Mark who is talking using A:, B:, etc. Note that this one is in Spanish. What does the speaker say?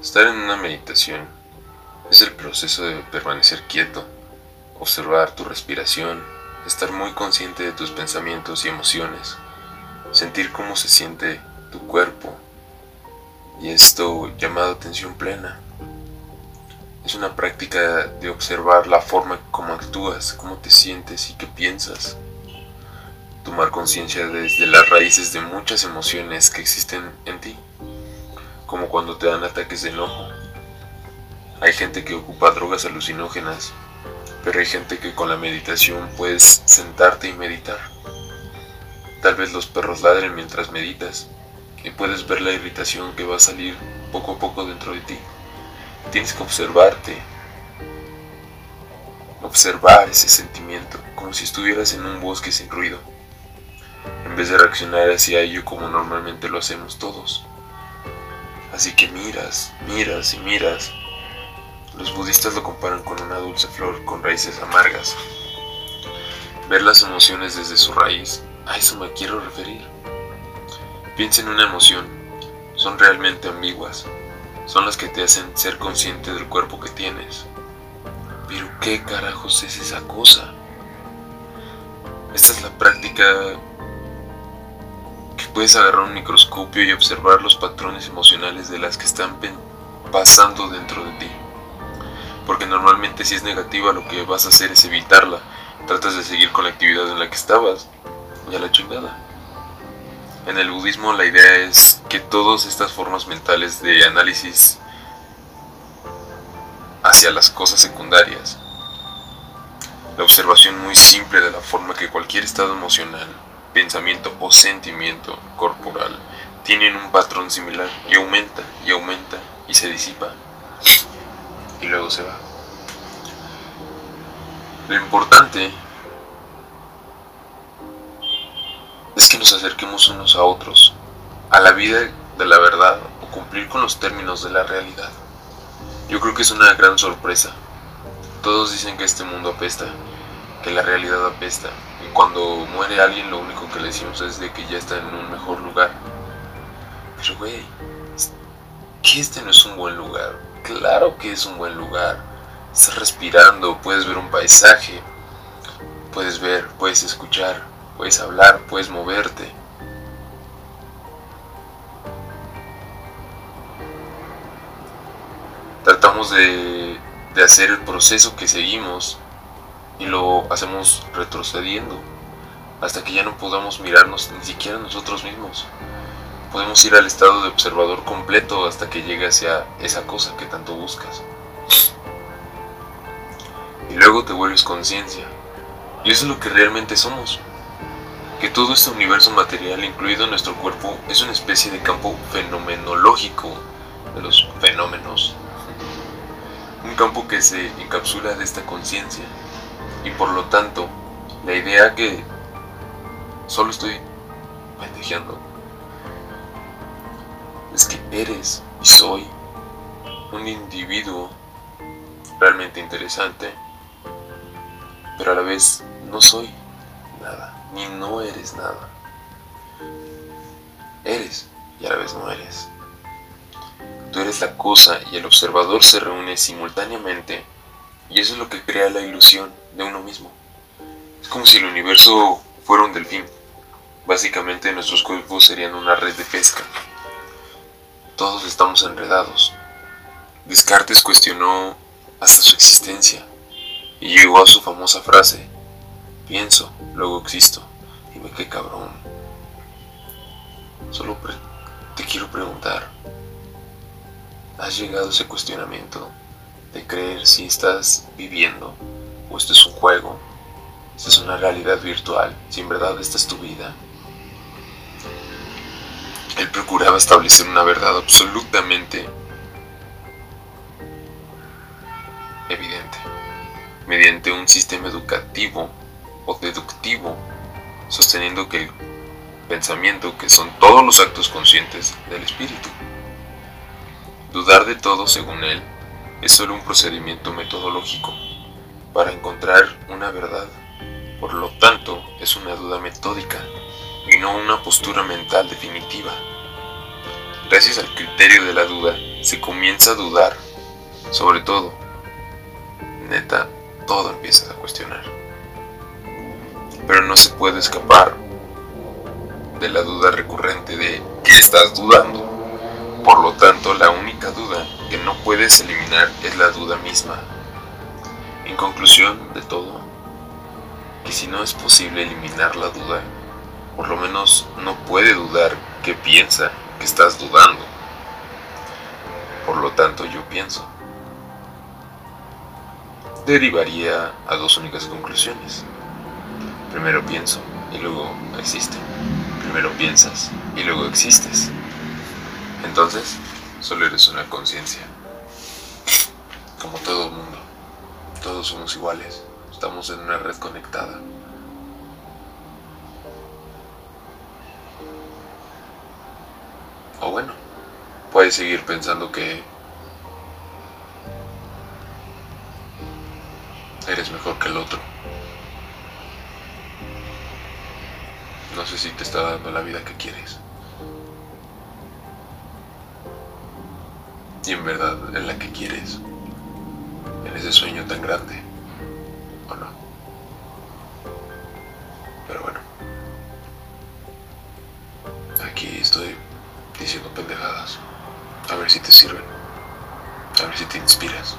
A: Estar en una meditación es el proceso de permanecer quieto, observar tu respiración, estar muy consciente de tus pensamientos y emociones, sentir cómo se siente tu cuerpo y esto llamado atención plena. Es una práctica de observar la forma como actúas, cómo te sientes y qué piensas. Tomar conciencia desde las raíces de muchas emociones que existen en ti como cuando te dan ataques de enojo. Hay gente que ocupa drogas alucinógenas, pero hay gente que con la meditación puedes sentarte y meditar. Tal vez los perros ladren mientras meditas y puedes ver la irritación que va a salir poco a poco dentro de ti. Tienes que observarte, observar ese sentimiento, como si estuvieras en un bosque sin ruido, en vez de reaccionar hacia ello como normalmente lo hacemos todos. Así que miras, miras y miras. Los budistas lo comparan con una dulce flor con raíces amargas. Ver las emociones desde su raíz, a eso me quiero referir. Piensa en una emoción, son realmente ambiguas, son las que te hacen ser consciente del cuerpo que tienes. Pero ¿qué carajos es esa cosa? Esta es la práctica puedes agarrar un microscopio y observar los patrones emocionales de las que están pasando dentro de ti. Porque normalmente si es negativa lo que vas a hacer es evitarla. Tratas de seguir con la actividad en la que estabas. Y a la chingada. En el budismo la idea es que todas estas formas mentales de análisis hacia las cosas secundarias, la observación muy simple de la forma que cualquier estado emocional pensamiento o sentimiento corporal tienen un patrón similar y aumenta y aumenta y se disipa y luego se va. Lo importante es que nos acerquemos unos a otros, a la vida de la verdad o cumplir con los términos de la realidad. Yo creo que es una gran sorpresa. Todos dicen que este mundo apesta, que la realidad apesta, cuando muere alguien lo único que le decimos es de que ya está en un mejor lugar. Pero güey, que este no es un buen lugar. Claro que es un buen lugar. Estás respirando, puedes ver un paisaje, puedes ver, puedes escuchar, puedes hablar, puedes moverte. Tratamos de, de hacer el proceso que seguimos y lo hacemos retrocediendo hasta que ya no podamos mirarnos ni siquiera nosotros mismos. Podemos ir al estado de observador completo hasta que llegue hacia esa cosa que tanto buscas. Y luego te vuelves conciencia. Y eso es lo que realmente somos. Que todo este universo material, incluido nuestro cuerpo, es una especie de campo fenomenológico de los fenómenos. Un campo que se encapsula de esta conciencia y por lo tanto, la idea que solo estoy pendejeando es que eres y soy un individuo realmente interesante, pero a la vez no soy nada, ni no eres nada. Eres y a la vez no eres. Tú eres la cosa y el observador se reúne simultáneamente y eso es lo que crea la ilusión de uno mismo. Es como si el universo fuera un delfín. Básicamente nuestros cuerpos serían una red de pesca. Todos estamos enredados. Descartes cuestionó hasta su existencia y llegó a su famosa frase, pienso, luego existo. Y me qué cabrón. Solo te quiero preguntar, ¿has llegado a ese cuestionamiento de creer si estás viviendo o esto es un juego, esto es una realidad virtual, si en verdad esta es tu vida. Él procuraba establecer una verdad absolutamente evidente, mediante un sistema educativo o deductivo, sosteniendo que el pensamiento, que son todos los actos conscientes del espíritu, dudar de todo según él es solo un procedimiento metodológico para encontrar una verdad. Por lo tanto, es una duda metódica y no una postura mental definitiva. Gracias al criterio de la duda, se comienza a dudar. Sobre todo, neta, todo empiezas a cuestionar. Pero no se puede escapar de la duda recurrente de que estás dudando. Por lo tanto, la única duda que no puedes eliminar es la duda misma. En conclusión de todo, que si no es posible eliminar la duda, por lo menos no puede dudar que piensa que estás dudando. Por lo tanto, yo pienso. Derivaría a dos únicas conclusiones. Primero pienso y luego existe. Primero piensas y luego existes. Entonces, solo eres una conciencia. Como todo mundo. Todos somos iguales. Estamos en una red conectada. O bueno, puedes seguir pensando que eres mejor que el otro. No sé si te está dando la vida que quieres. En verdad en la que quieres. En ese sueño tan grande. ¿O no? Pero bueno. Aquí estoy diciendo pendejadas. A ver si te sirven. A ver si te inspiras.